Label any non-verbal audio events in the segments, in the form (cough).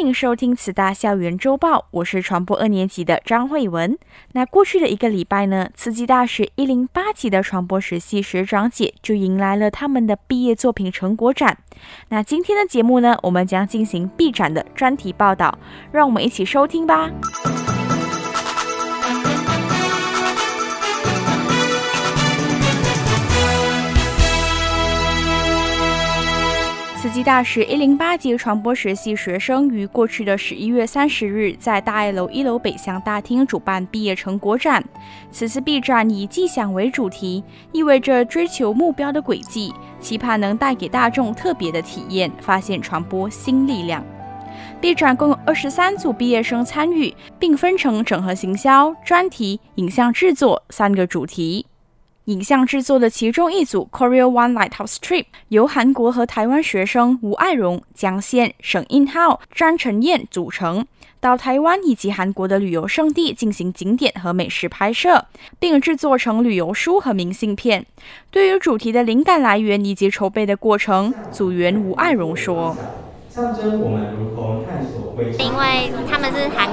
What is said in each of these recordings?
欢迎收听慈大校园周报，我是传播二年级的张慧文。那过去的一个礼拜呢，慈济大学一零八级的传播实习学长姐就迎来了他们的毕业作品成果展。那今天的节目呢，我们将进行毕展的专题报道，让我们一起收听吧。慈济大学一零八级传播学系学生于过去的十一月三十日，在大爱楼一楼北向大厅主办毕业成果展。此次毕展以“迹响”为主题，意味着追求目标的轨迹，期盼能带给大众特别的体验，发现传播新力量。毕展共有二十三组毕业生参与，并分成整合行销、专题、影像制作三个主题。影像制作的其中一组 Korea One Lighthouse Trip 由韩国和台湾学生吴爱荣、江宪、沈英浩、詹晨燕组成，到台湾以及韩国的旅游胜地进行景点和美食拍摄，并制作成旅游书和明信片。对于主题的灵感来源以及筹备的过程，组员吴爱荣说：“象征我们如何探索未知，因为他们是韩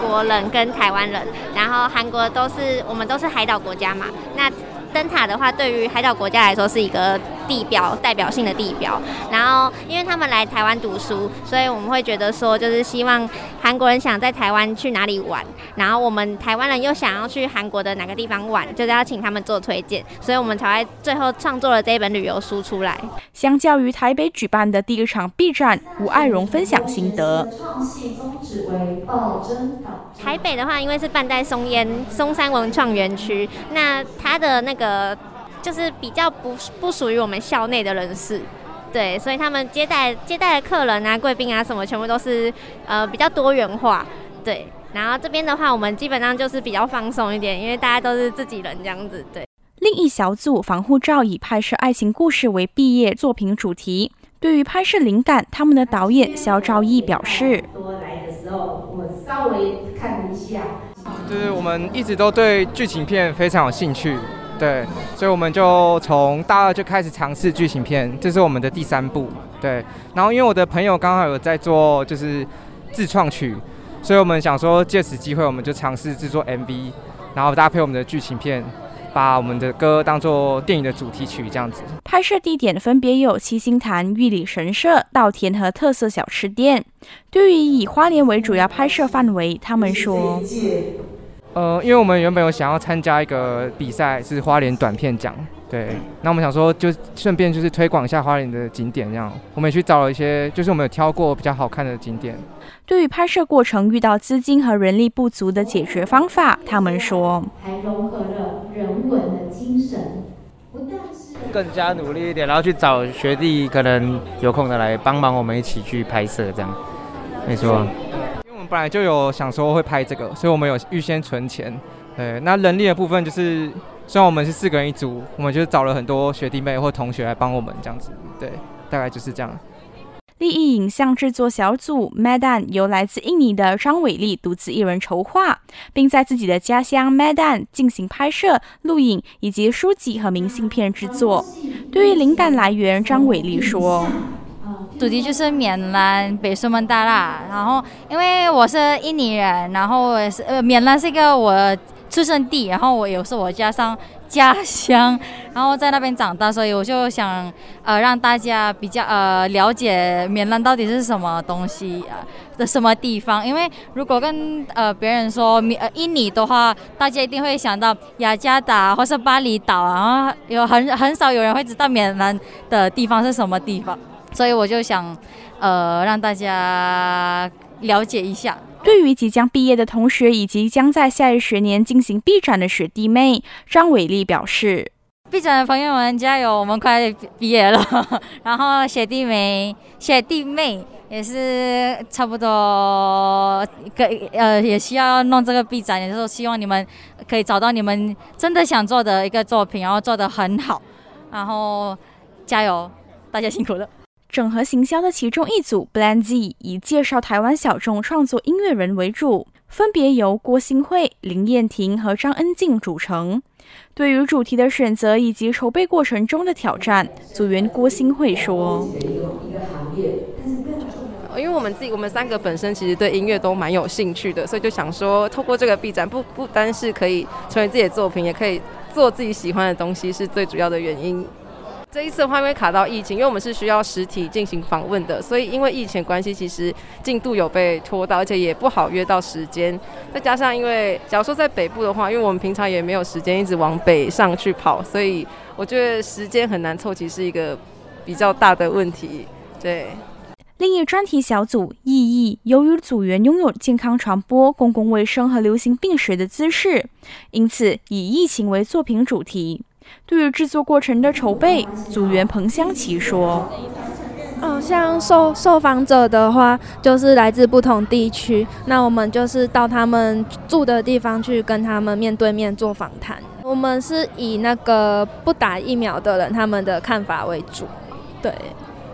国人跟台湾人，然后韩国都是我们都是海岛国家嘛，那。”灯塔的话，对于海岛国家来说是一个地标，代表性的地标。然后，因为他们来台湾读书，所以我们会觉得说，就是希望韩国人想在台湾去哪里玩，然后我们台湾人又想要去韩国的哪个地方玩，就是要请他们做推荐，所以我们才会最后创作了这一本旅游书出来。相较于台北举办的第一场 B 站，吴爱荣分享心得。台北的话，因为是办在松烟松山文创园区，那它的那个就是比较不不属于我们校内的人士，对，所以他们接待接待的客人啊、贵宾啊什么，全部都是呃比较多元化，对。然后这边的话，我们基本上就是比较放松一点，因为大家都是自己人这样子，对。另一小组防护罩以拍摄爱情故事为毕业作品主题，对于拍摄灵感，他们的导演肖兆义表示。多来的时候我稍微看一下，就是我们一直都对剧情片非常有兴趣，对，所以我们就从大二就开始尝试剧情片，这是我们的第三部，对。然后因为我的朋友刚好有在做就是自创曲，所以我们想说借此机会，我们就尝试制作 MV，然后搭配我们的剧情片。把我们的歌当做电影的主题曲，这样子。拍摄地点分别有七星潭、玉里神社、稻田和特色小吃店。对于以花莲为主要拍摄范围，他们说：“呃，因为我们原本有想要参加一个比赛，是花莲短片奖。对，那我们想说，就顺便就是推广一下花莲的景点，这样。我们也去找了一些，就是我们有挑过比较好看的景点。对于拍摄过程遇到资金和人力不足的解决方法，他们说。”还融合了人文的精神，不但是更加努力一点，然后去找学弟，可能有空的来帮忙我们一起去拍摄，这样没错。本来就有想说会拍这个，所以我们有预先存钱。对，那人力的部分就是，虽然我们是四个人一组，我们就找了很多学弟妹或同学来帮我们这样子。对，大概就是这样。利益影像制作小组 Medan 由来自印尼的张伟丽独自一人筹划，并在自己的家乡 Medan 进行拍摄、录影以及书籍和明信片制作。对于灵感来源，张伟丽说：“主题就是缅南北苏门答腊，然后因为我是印尼人，然后我是呃缅南是一个我出生地，然后我也是我加上。”家乡，然后在那边长大，所以我就想，呃，让大家比较呃了解缅南到底是什么东西啊的什么地方。因为如果跟呃别人说棉呃印尼的话，大家一定会想到雅加达或是巴厘岛，然后有很很少有人会知道缅南的地方是什么地方，所以我就想，呃，让大家了解一下。对于即将毕业的同学以及将在下一学年进行毕展的学弟妹，张伟丽表示：“毕展的朋友们加油，我们快毕业了。(laughs) 然后学弟妹、学弟妹也是差不多，可呃也需要弄这个毕展，也就是希望你们可以找到你们真的想做的一个作品，然后做得很好，然后加油，大家辛苦了。整合行销的其中一组 Blend Z 以介绍台湾小众创作音乐人为主，分别由郭心慧、林燕婷和张恩静组成。对于主题的选择以及筹备过程中的挑战，组员郭心慧说。因为我们自己，我们三个本身其实对音乐都蛮有兴趣的，所以就想说，透过这个 B 展，不不单是可以成为自己的作品，也可以做自己喜欢的东西，是最主要的原因。这一次的话，因为卡到疫情，因为我们是需要实体进行访问的，所以因为疫情关系，其实进度有被拖到，而且也不好约到时间。再加上，因为假如说在北部的话，因为我们平常也没有时间一直往北上去跑，所以我觉得时间很难凑齐，是一个比较大的问题。对。另一专题小组意义，由于组员拥有健康传播、公共卫生和流行病学的知识，因此以疫情为作品主题。对于制作过程的筹备，组员彭香琪说：“嗯，像受受访者的话，就是来自不同地区，那我们就是到他们住的地方去跟他们面对面做访谈。我们是以那个不打疫苗的人他们的看法为主，对。”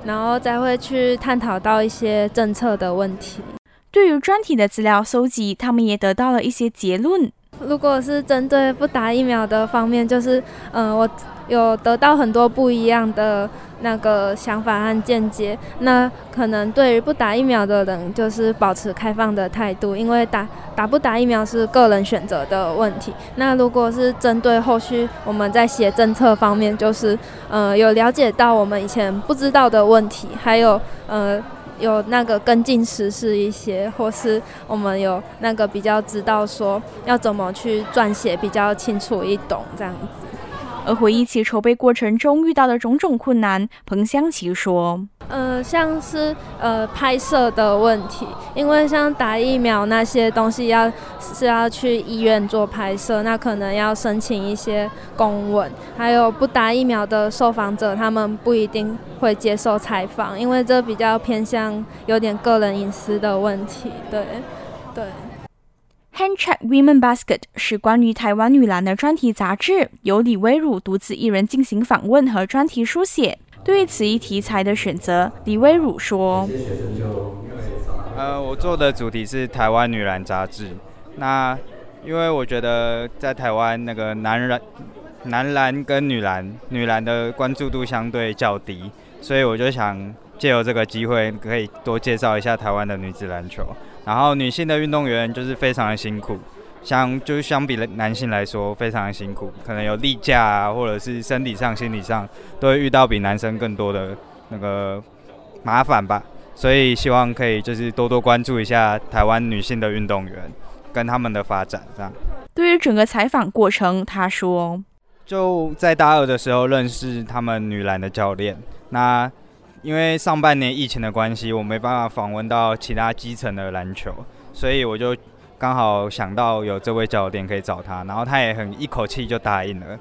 然后再会去探讨到一些政策的问题。对于专题的资料搜集，他们也得到了一些结论。如果是针对不打疫苗的方面，就是，嗯、我有得到很多不一样的那个想法和见解。那可能对于不打疫苗的人，就是保持开放的态度，因为打打不打疫苗是个人选择的问题。那如果是针对后续我们在写政策方面，就是，呃，有了解到我们以前不知道的问题，还有，呃。有那个跟进实事一些，或是我们有那个比较知道说要怎么去撰写比较清楚易懂这样。而回忆起筹备过程中遇到的种种困难，彭湘琪说：“呃，像是呃拍摄的问题，因为像打疫苗那些东西要是要去医院做拍摄，那可能要申请一些公文，还有不打疫苗的受访者，他们不一定会接受采访，因为这比较偏向有点个人隐私的问题。对，对。” Handcheck Women Basket 是关于台湾女篮的专题杂志，由李威儒独自一人进行访问和专题书写。对于此一题材的选择，李威儒说：“呃，我做的主题是台湾女篮杂志。那因为我觉得在台湾那个男篮、男篮跟女篮，女篮的关注度相对较低，所以我就想借由这个机会，可以多介绍一下台湾的女子篮球。”然后女性的运动员就是非常的辛苦，相就是相比男性来说非常的辛苦，可能有例假啊，或者是身体上、心理上都会遇到比男生更多的那个麻烦吧。所以希望可以就是多多关注一下台湾女性的运动员跟他们的发展，这样。对于整个采访过程，他说，就在大二的时候认识他们女篮的教练，那。因为上半年疫情的关系，我没办法访问到其他基层的篮球，所以我就刚好想到有这位教练可以找他，然后他也很一口气就答应了。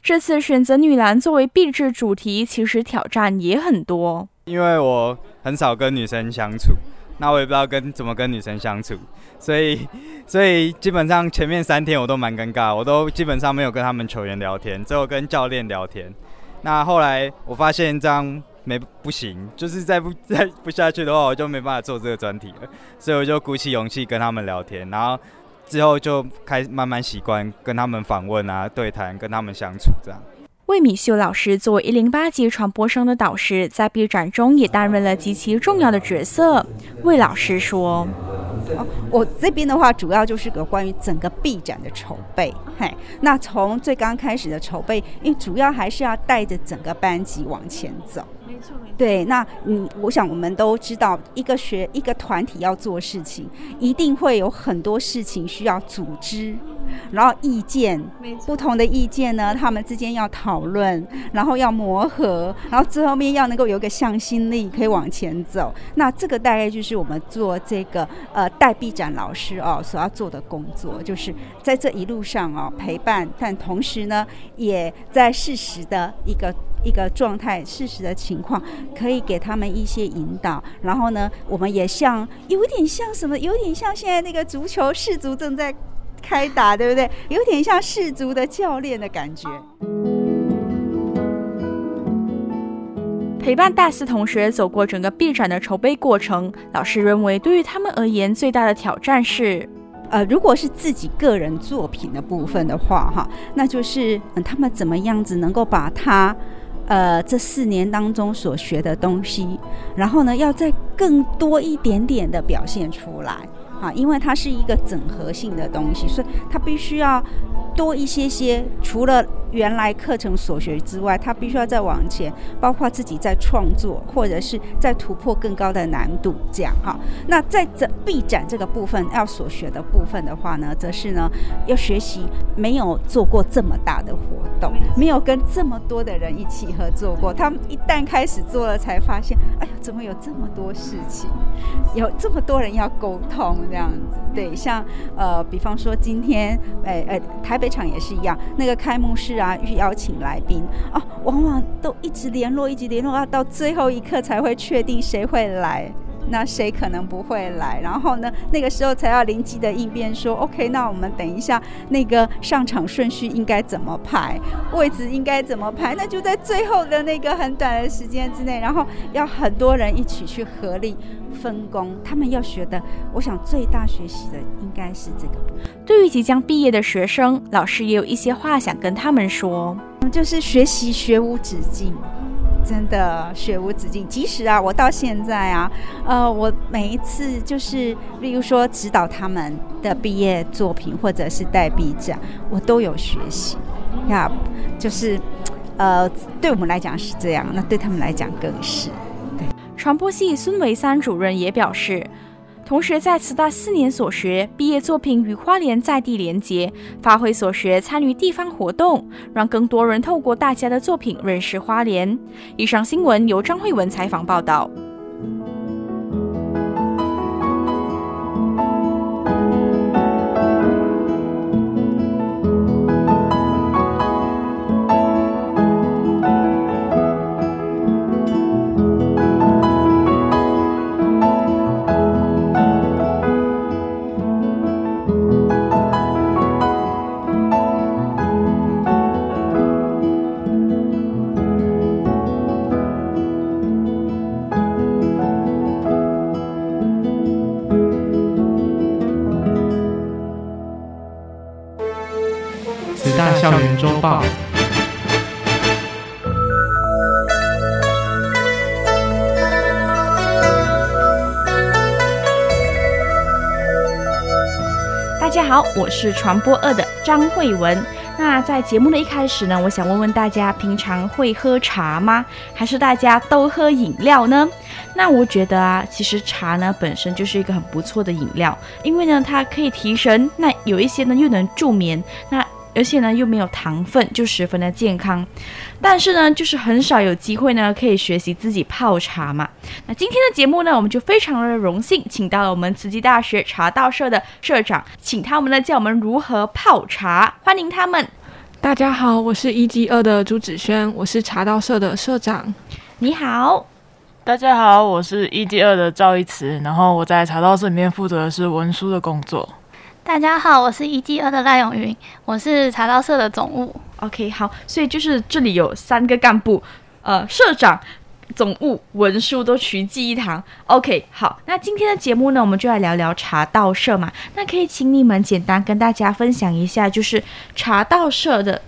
这次选择女篮作为毕制主题，其实挑战也很多。因为我很少跟女生相处，那我也不知道跟怎么跟女生相处，所以 (laughs) 所以基本上前面三天我都蛮尴尬，我都基本上没有跟他们球员聊天，只有跟教练聊天。那后来我发现这样。没不行，就是再不再不下去的话，我就没办法做这个专题了。所以我就鼓起勇气跟他们聊天，然后之后就开始慢慢习惯跟他们访问啊、对谈，跟他们相处这样。魏敏秀老师作为一零八级传播生的导师，在毕展中也担任了极其重要的角色。魏老师说：“哦，我这边的话，主要就是个关于整个毕展的筹备。嘿，那从最刚开始的筹备，因为主要还是要带着整个班级往前走。”没错，没错。对，那嗯，我想我们都知道，一个学一个团体要做事情，一定会有很多事情需要组织，然后意见，不同的意见呢，他们之间要讨论，然后要磨合，然后最后面要能够有一个向心力，可以往前走。那这个大概就是我们做这个呃代臂展老师哦所要做的工作，就是在这一路上哦陪伴，但同时呢，也在适时的一个一个状态、事实的情况，可以给他们一些引导。然后呢，我们也像有点像什么，有点像现在那个足球世足正在开打，对不对？有点像世足的教练的感觉。陪伴大四同学走过整个毕展的筹备过程，老师认为对于他们而言最大的挑战是，呃，如果是自己个人作品的部分的话，哈，那就是嗯，他们怎么样子能够把他呃这四年当中所学的东西，然后呢，要再更多一点点的表现出来，啊，因为它是一个整合性的东西，所以它必须要多一些些，除了。原来课程所学之外，他必须要再往前，包括自己在创作，或者是在突破更高的难度，这样哈。那在这臂展这个部分要所学的部分的话呢，则是呢要学习没有做过这么大的活动，没有跟这么多的人一起合作过。他们一旦开始做了，才发现，哎呀，怎么有这么多事情，有这么多人要沟通这样子。对，像呃，比方说今天，哎哎，台北场也是一样，那个开幕式。啊，去邀请来宾。啊，往往都一直联络，一直联络，啊，到最后一刻才会确定谁会来，那谁可能不会来，然后呢，那个时候才要灵机的应变，说 OK，那我们等一下那个上场顺序应该怎么排，位置应该怎么排，那就在最后的那个很短的时间之内，然后要很多人一起去合力。分工，他们要学的，我想最大学习的应该是这个。对于即将毕业的学生，老师也有一些话想跟他们说，就是学习学无止境，真的学无止境。即使啊，我到现在啊，呃，我每一次就是，例如说指导他们的毕业作品，或者是带毕展，我都有学习呀。就是，呃，对我们来讲是这样，那对他们来讲更是。对传播系孙维三主任也表示，同时在慈大四年所学，毕业作品与花莲在地连结，发挥所学，参与地方活动，让更多人透过大家的作品认识花莲。以上新闻由张慧文采访报道。我是传播二的张慧文。那在节目的一开始呢，我想问问大家，平常会喝茶吗？还是大家都喝饮料呢？那我觉得啊，其实茶呢本身就是一个很不错的饮料，因为呢它可以提神，那有一些呢又能助眠，那。而且呢，又没有糖分，就十分的健康。但是呢，就是很少有机会呢，可以学习自己泡茶嘛。那今天的节目呢，我们就非常的荣幸，请到了我们慈济大学茶道社的社长，请他们呢教我们如何泡茶。欢迎他们。大家好，我是一技二的朱子轩，我是茶道社的社长。你好。大家好，我是一技二的赵一慈，然后我在茶道社里面负责的是文书的工作。大家好，我是一季二的赖永云，我是茶道社的总务。OK，好，所以就是这里有三个干部，呃，社长、总务、文书都齐聚一堂。OK，好，那今天的节目呢，我们就来聊聊茶道社嘛。那可以请你们简单跟大家分享一下，就是茶道社的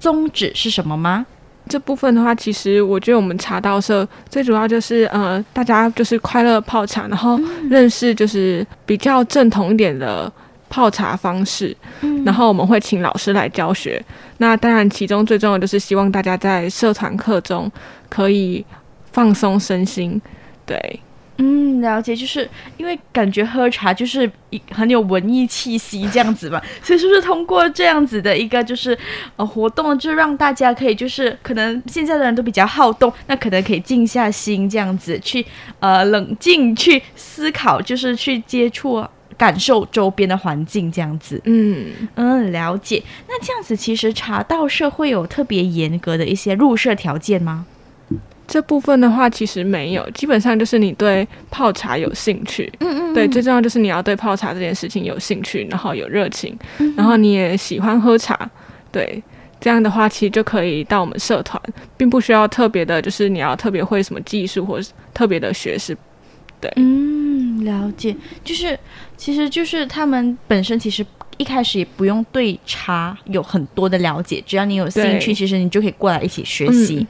宗旨是什么吗？这部分的话，其实我觉得我们茶道社最主要就是呃，大家就是快乐泡茶，然后认识就是比较正统一点的。泡茶方式，然后我们会请老师来教学。嗯、那当然，其中最重要的就是希望大家在社团课中可以放松身心。对，嗯，了解，就是因为感觉喝茶就是一很有文艺气息这样子嘛，(laughs) 所以是不是通过这样子的一个就是呃活动，就让大家可以就是可能现在的人都比较好动，那可能可以静下心这样子去呃冷静去思考，就是去接触。感受周边的环境这样子。嗯嗯，了解。那这样子其实茶道社会有特别严格的一些入社条件吗？这部分的话，其实没有，基本上就是你对泡茶有兴趣，嗯，嗯嗯，对，最重要就是你要对泡茶这件事情有兴趣，然后有热情，嗯、然后你也喜欢喝茶，对，这样的话其实就可以到我们社团，并不需要特别的，就是你要特别会什么技术或是特别的学识，对，嗯，了解，就是其实就是他们本身其实一开始也不用对茶有很多的了解，只要你有兴趣，其实你就可以过来一起学习。嗯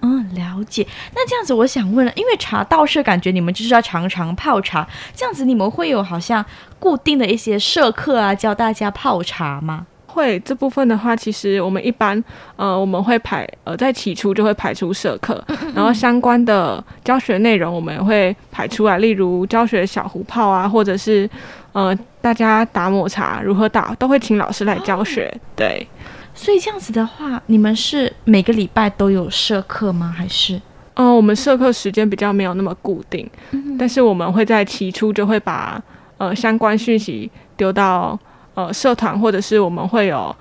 嗯，了解。那这样子，我想问了，因为茶道社感觉你们就是要常常泡茶，这样子你们会有好像固定的一些社课啊，教大家泡茶吗？会。这部分的话，其实我们一般呃，我们会排呃，在起初就会排出社课，然后相关的教学内容我们也会排出来，例如教学小壶泡啊，或者是呃，大家打抹茶如何打，都会请老师来教学。哦、对。所以这样子的话，你们是每个礼拜都有社课吗？还是？嗯、呃，我们社课时间比较没有那么固定，嗯、但是我们会在起初就会把呃相关讯息丢到呃社团，或者是我们会有。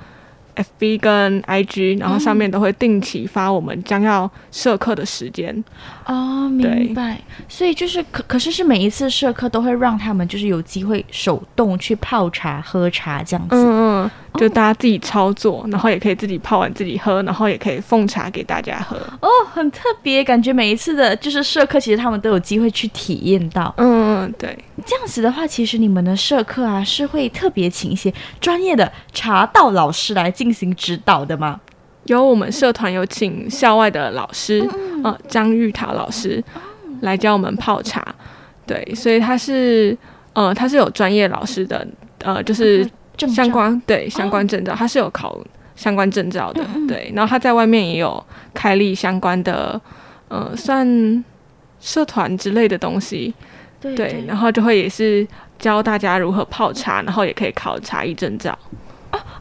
FB 跟 IG，然后上面都会定期发我们将要社课的时间。哦，明白。所以就是可可是是每一次社课都会让他们就是有机会手动去泡茶喝茶这样子。嗯嗯，就大家自己操作，哦，然后也可以自己泡完自己喝，然后也可以奉茶给大家喝。哦，很特别，感觉每一次的就是社课，其实他们都有机会去体验到。嗯嗯，对。这样子的话，其实你们的社课啊是会特别请一些专业的茶道老师来进行指导的吗？有，我们社团有请校外的老师，嗯，呃，张玉桃老师来教我们泡茶。对，所以他是，呃，他是有专业老师的，呃，就是相关对相关证照，他是有考相关证照的。对，然后他在外面也有开立相关的，呃，算社团之类的东西。对，对，对，然后就会也是教大家如何泡茶，然后也可以考茶艺证照。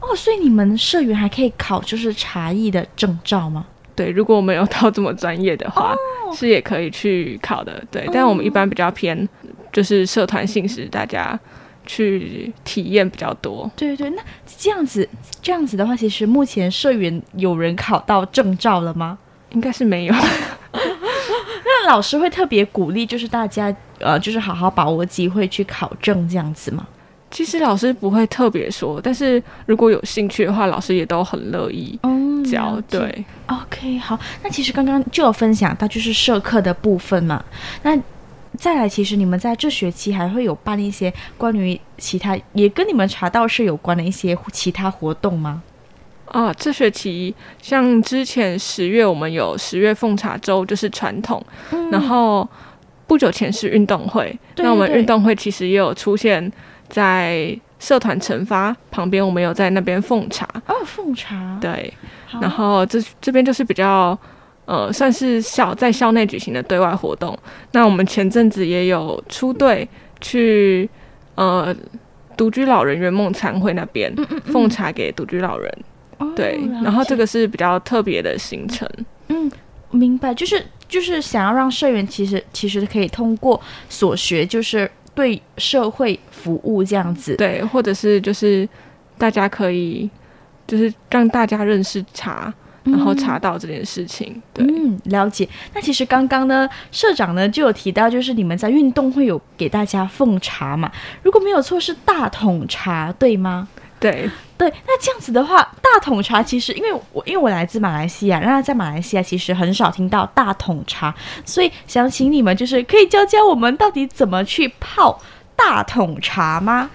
哦哦，所以你们社员还可以考就是茶艺的证照吗？对，如果我没有到这么专业的话，哦，是也可以去考的。对，但我们一般比较偏就是社团性质，大家去体验比较多。对对，那这样子这样子的话，其实目前社员有人考到证照了吗？应该是没有。(laughs) 那老师会特别鼓励，就是大家呃，就是好好把握机会去考证这样子吗？其实老师不会特别说，但是如果有兴趣的话，老师也都很乐意教。嗯、对，OK，好。那其实刚刚就有分享到就是社课的部分嘛。那再来，其实你们在这学期还会有办一些关于其他也跟你们茶道社有关的一些其他活动吗？啊，这学期像之前十月我们有十月奉茶周，就是传统、嗯。然后不久前是运动会，那我们运动会其实也有出现在社团惩罚旁边，我们有在那边奉茶。哦，奉茶。对。然后这这边就是比较呃，算是校在校内举行的对外活动。那我们前阵子也有出队去呃独居老人圆梦餐会那边奉茶给独居老人。对，然后这个是比较特别的行程。嗯，明白，就是就是想要让社员其实其实可以通过所学，就是对社会服务这样子。对，或者是就是大家可以就是让大家认识茶，然后茶道这件事情。嗯、对，嗯，了解。那其实刚刚呢，社长呢就有提到，就是你们在运动会有给大家奉茶嘛？如果没有错，是大桶茶，对吗？对对，那这样子的话，大桶茶其实因为我因为我来自马来西亚，那在马来西亚其实很少听到大桶茶，所以想请你们就是可以教教我们到底怎么去泡大桶茶吗？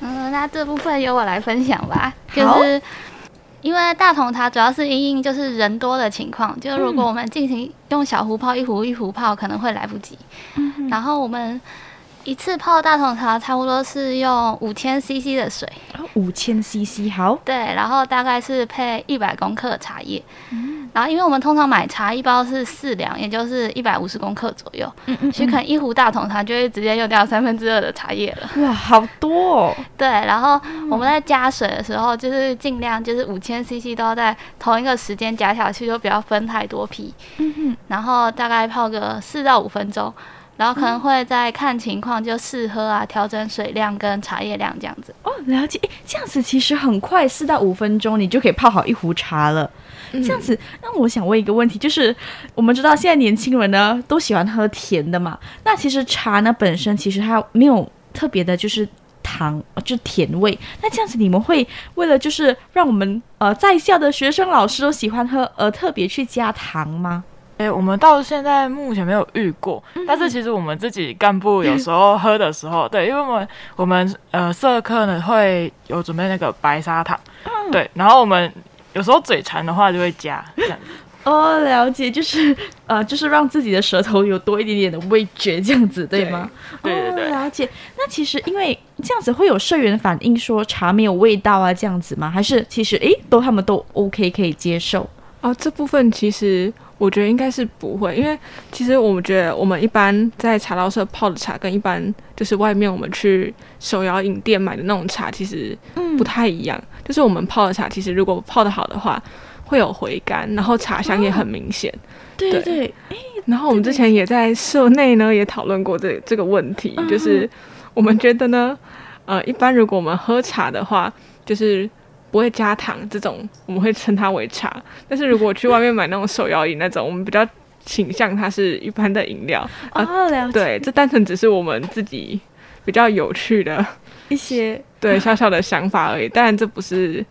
嗯，那这部分由我来分享吧。就是因为大桶茶主要是因应就是人多的情况，就如果我们进行用小壶泡一壶一壶泡，可能会来不及。嗯，然后我们。一次泡大桶茶差不多是用五千 CC 的水，五千 CC 好。对，然后大概是配一百公克茶叶，嗯，然后因为我们通常买茶一包是四两，也就是一百五十公克左右，嗯嗯，所以可能一壶大桶茶就会直接用掉三分之二的茶叶了。哇，好多哦。对，然后我们在加水的时候，就是尽量就是五千 CC 都要在同一个时间加下去，就不要分太多批。嗯哼，然后大概泡个四到五分钟。然后可能会再看情况就试喝啊，调整水量跟茶叶量这样子。哦，了解。诶，这样子其实很快，四到五分钟你就可以泡好一壶茶了。这样子，那我想问一个问题，就是我们知道现在年轻人呢都喜欢喝甜的嘛？那其实茶呢本身其实它没有特别的，就是糖，就甜味。那这样子你们会为了就是让我们呃在校的学生老师都喜欢喝而特别去加糖吗？哎、欸，我们到现在目前没有遇过，嗯、但是其实我们自己干部有时候喝的时候，(laughs) 对，因为我们我们呃社课呢会有准备那个白砂糖，嗯、对，然后我们有时候嘴馋的话就会加这样子。(laughs) 哦，了解，就是呃，就是让自己的舌头有多一点点的味觉这样子，对吗？对对对，哦，了解。那其实因为这样子会有社员反映说茶没有味道啊，这样子吗？还是其实诶都他们都 OK 可以接受？啊，这部分其实。我觉得应该是不会，因为其实我们觉得我们一般在茶道社泡的茶，跟一般就是外面我们去手摇饮店买的那种茶，其实不太一样。嗯、就是我们泡的茶，其实如果泡的好的话，会有回甘，然后茶香也很明显。哦、对对，对。然后我们之前也在社内呢，也讨论过这这个问题，嗯、就是我们觉得呢，呃，一般如果我们喝茶的话，就是。不会加糖，这种我们会称它为茶。但是如果去外面买那种手摇饮那种，我们比较倾向它是一般的饮料。哦，了解。对，这单纯只是我们自己比较有趣的一些对小小的想法而已。当然，这不是。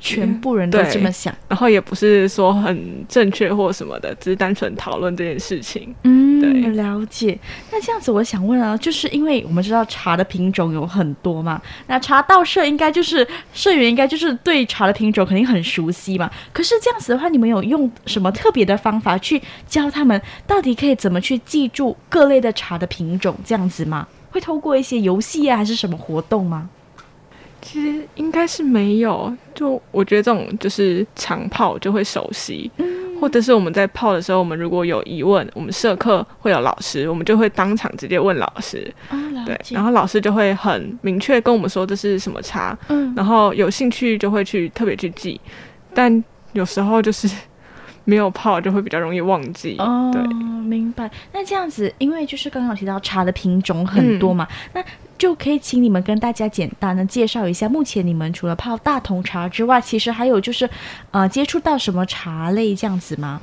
全部人都这么想，然后也不是说很正确或什么的，只是单纯讨论这件事情。嗯，对，了解。那这样子，我想问啊，就是因为我们知道茶的品种有很多嘛，那茶道社应该就是社员应该就是对茶的品种肯定很熟悉嘛。可是这样子的话，你们有用什么特别的方法去教他们，到底可以怎么去记住各类的茶的品种这样子吗？会透过一些游戏啊，还是什么活动吗？其实应该是没有，就我觉得这种就是长泡就会熟悉，嗯、或者是我们在泡的时候，我们如果有疑问，我们社课会有老师，我们就会当场直接问老师，哦、对，然后老师就会很明确跟我们说这是什么茶，嗯、然后有兴趣就会去特别去记，但有时候就是没有泡就会比较容易忘记，哦、对，明白。那这样子，因为就是刚刚提到茶的品种很多嘛，嗯、那。就可以请你们跟大家简单的介绍一下，目前你们除了泡大同茶之外，其实还有就是，呃，接触到什么茶类这样子吗？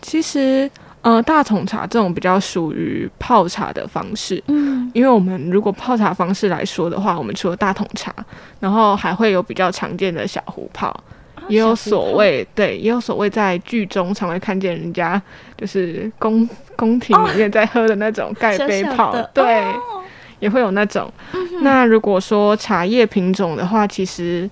其实，呃，大桶茶这种比较属于泡茶的方式，嗯，因为我们如果泡茶方式来说的话，我们除了大桶茶，然后还会有比较常见的小壶泡，哦、也有所谓对，也有所谓在剧中常会看见人家就是宫宫廷里面在喝的那种盖杯泡，哦、对。哦。也会有那种，嗯、那如果说茶叶品种的话，其实，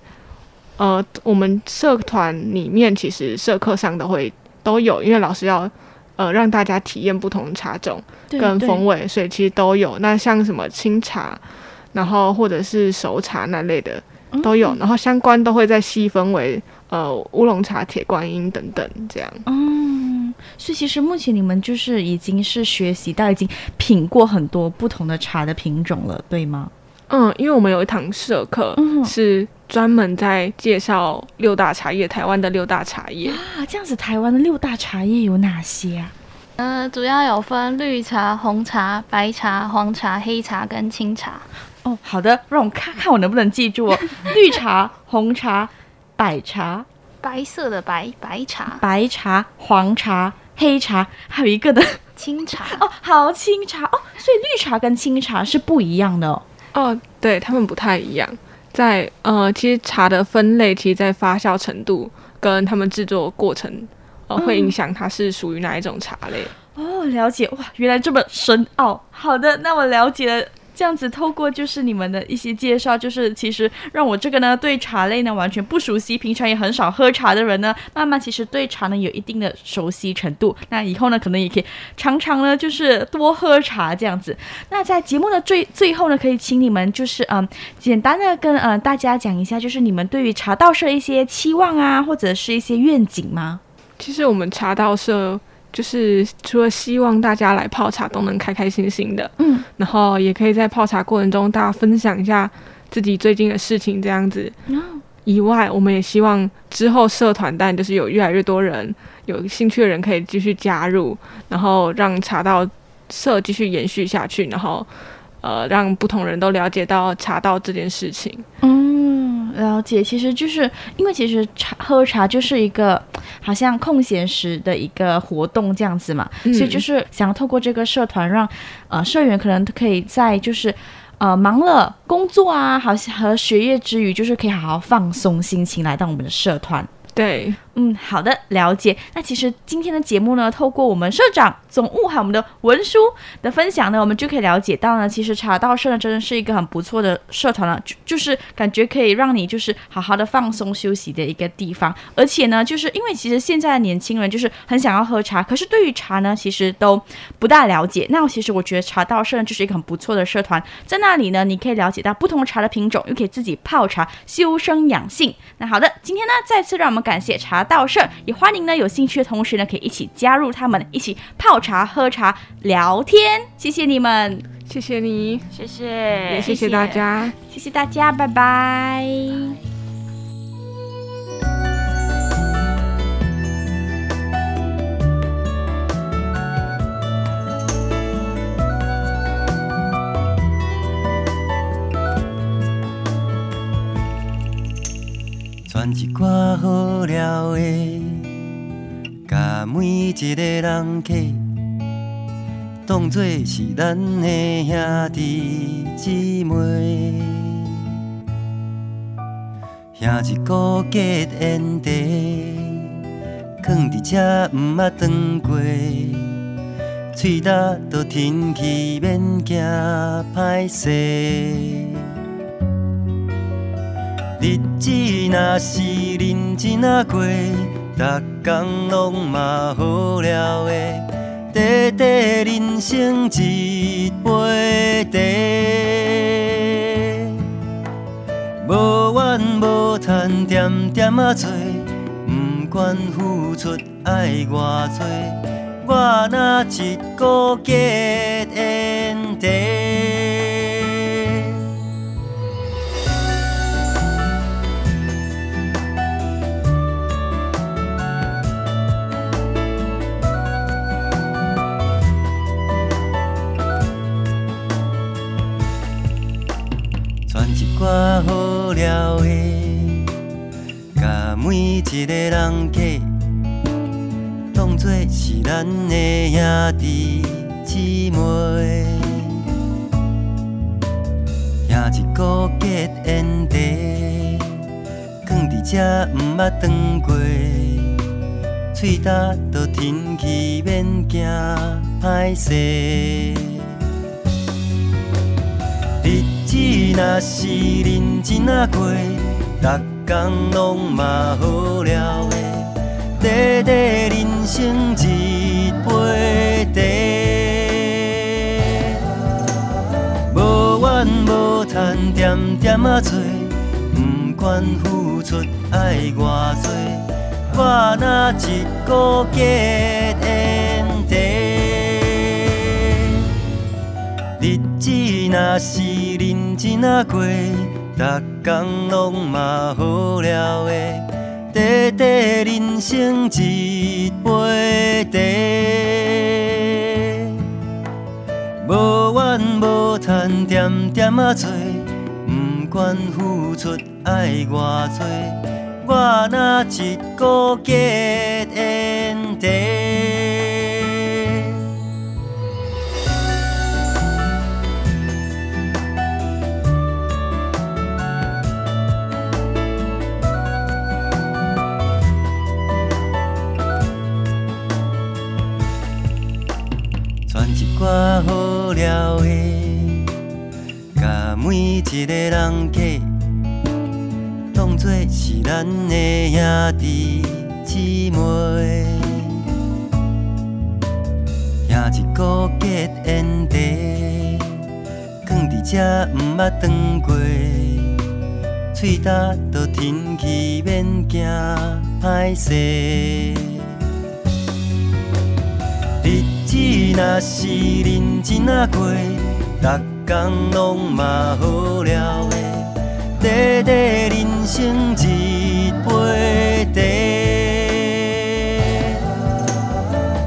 呃，我们社团里面其实社课上都会都有，因为老师要呃让大家体验不同茶种跟风味，所以其实都有。那像什么清茶，然后或者是熟茶那类的都有，嗯、然后相关都会再细分为呃乌龙茶、铁观音等等这样。嗯所以其实目前你们就是已经是学习到已经品过很多不同的茶的品种了，对吗？嗯，因为我们有一堂社课是专门在介绍六大茶叶，台湾的六大茶叶啊。这样子，台湾的六大茶叶有哪些啊？呃，主要有分绿茶、红茶、白茶、黄茶、黑茶跟青茶。哦，好的，让我看看我能不能记住哦。(laughs) 绿茶、红茶、白茶。白色的白白茶，白茶、黄茶、黑茶，还有一个的清茶 (laughs) 哦，好清茶哦，所以绿茶跟清茶是不一样的哦。哦，对，他们不太一样，在呃，其实茶的分类，其实在发酵程度跟他们制作过程，呃，会影响它是属于哪一种茶类。哦，了解哇，原来这么深奥。好的，那我了解了。这样子透过就是你们的一些介绍，就是其实让我这个呢对茶类呢完全不熟悉，平常也很少喝茶的人呢，慢慢其实对茶呢有一定的熟悉程度。那以后呢可能也可以常常呢就是多喝茶这样子。那在节目的最最后呢，可以请你们就是嗯简单的跟呃大家讲一下，就是你们对于茶道社一些期望啊，或者是一些愿景吗？其实我们茶道社。就是除了希望大家来泡茶都能开开心心的，嗯，然后也可以在泡茶过程中大家分享一下自己最近的事情这样子。嗯，以外，我们也希望之后社团，但就是有越来越多人有兴趣的人可以继续加入，然后让茶道社继续延续下去，然后呃让不同人都了解到茶道这件事情。嗯，了解。其实就是因为其实茶喝茶就是一个好像空闲时的一个活动这样子嘛，嗯、所以就是想要透过这个社团让呃社员可能可以在就是。呃，忙了工作啊，好像和学业之余，就是可以好好放松心情，来到我们的社团。对，嗯，好的，了解。那其实今天的节目呢，透过我们社长、总务还有我们的文书的分享呢，我们就可以了解到呢，其实茶道社呢，真的是一个很不错的社团了，就就是感觉可以让你就是好好的放松休息的一个地方。而且呢，就是因为其实现在的年轻人就是很想要喝茶，可是对于茶呢，其实都不大了解。那其实我觉得茶道社呢，就是一个很不错的社团，在那里呢，你可以了解到不同茶的品种，又可以自己泡茶修身养性。那好的，今天呢，再次让我们。感谢茶道社，也欢迎呢有兴趣的同学呢可以一起加入他们，一起泡茶、喝茶、聊天。谢谢你们，谢谢你，谢谢，也谢谢大家，谢谢大家，拜拜。传一挂好料的，甲每一个人客当作是咱的兄弟姊妹，兄一个结缘地，囥伫这毋捌转过，喙焦都天气免惊歹势。日子若是认真啊过，逐工拢嘛好料的，短短人生一杯茶，无怨无叹，点点啊做，不管付出爱偌多，我若一个结缘地。我好料的，甲每一个人客当作是咱的兄弟姊妹，兄一个结缘地，囥伫这毋捌转过，喙焦都天气免惊歹势。日子若是认真啊过，逐工拢嘛好料的，短短人生一杯茶，无怨无叹，点点啊做，不管付出爱偌多，我若一个结若是。认真啊过，逐工拢嘛好料的，短短人生一杯茶，无怨无叹，点点啊做，不管付出爱偌多，我若一个结缘地。我好料的，甲每一个人客当作是咱的兄弟姊妹，兄一个结缘地，囥伫这毋捌断过，喙焦都天气免惊歹势。日子若是认真啊过，逐工拢嘛好料的，短短人生一杯茶，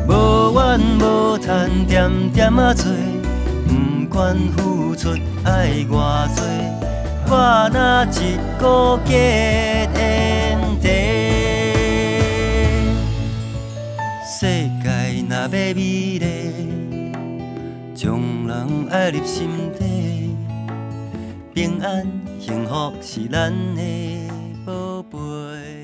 无怨无趁点点仔做，不管付出爱偌多，我若一个结美丽，将人爱入心底，平安幸福是咱的宝贝。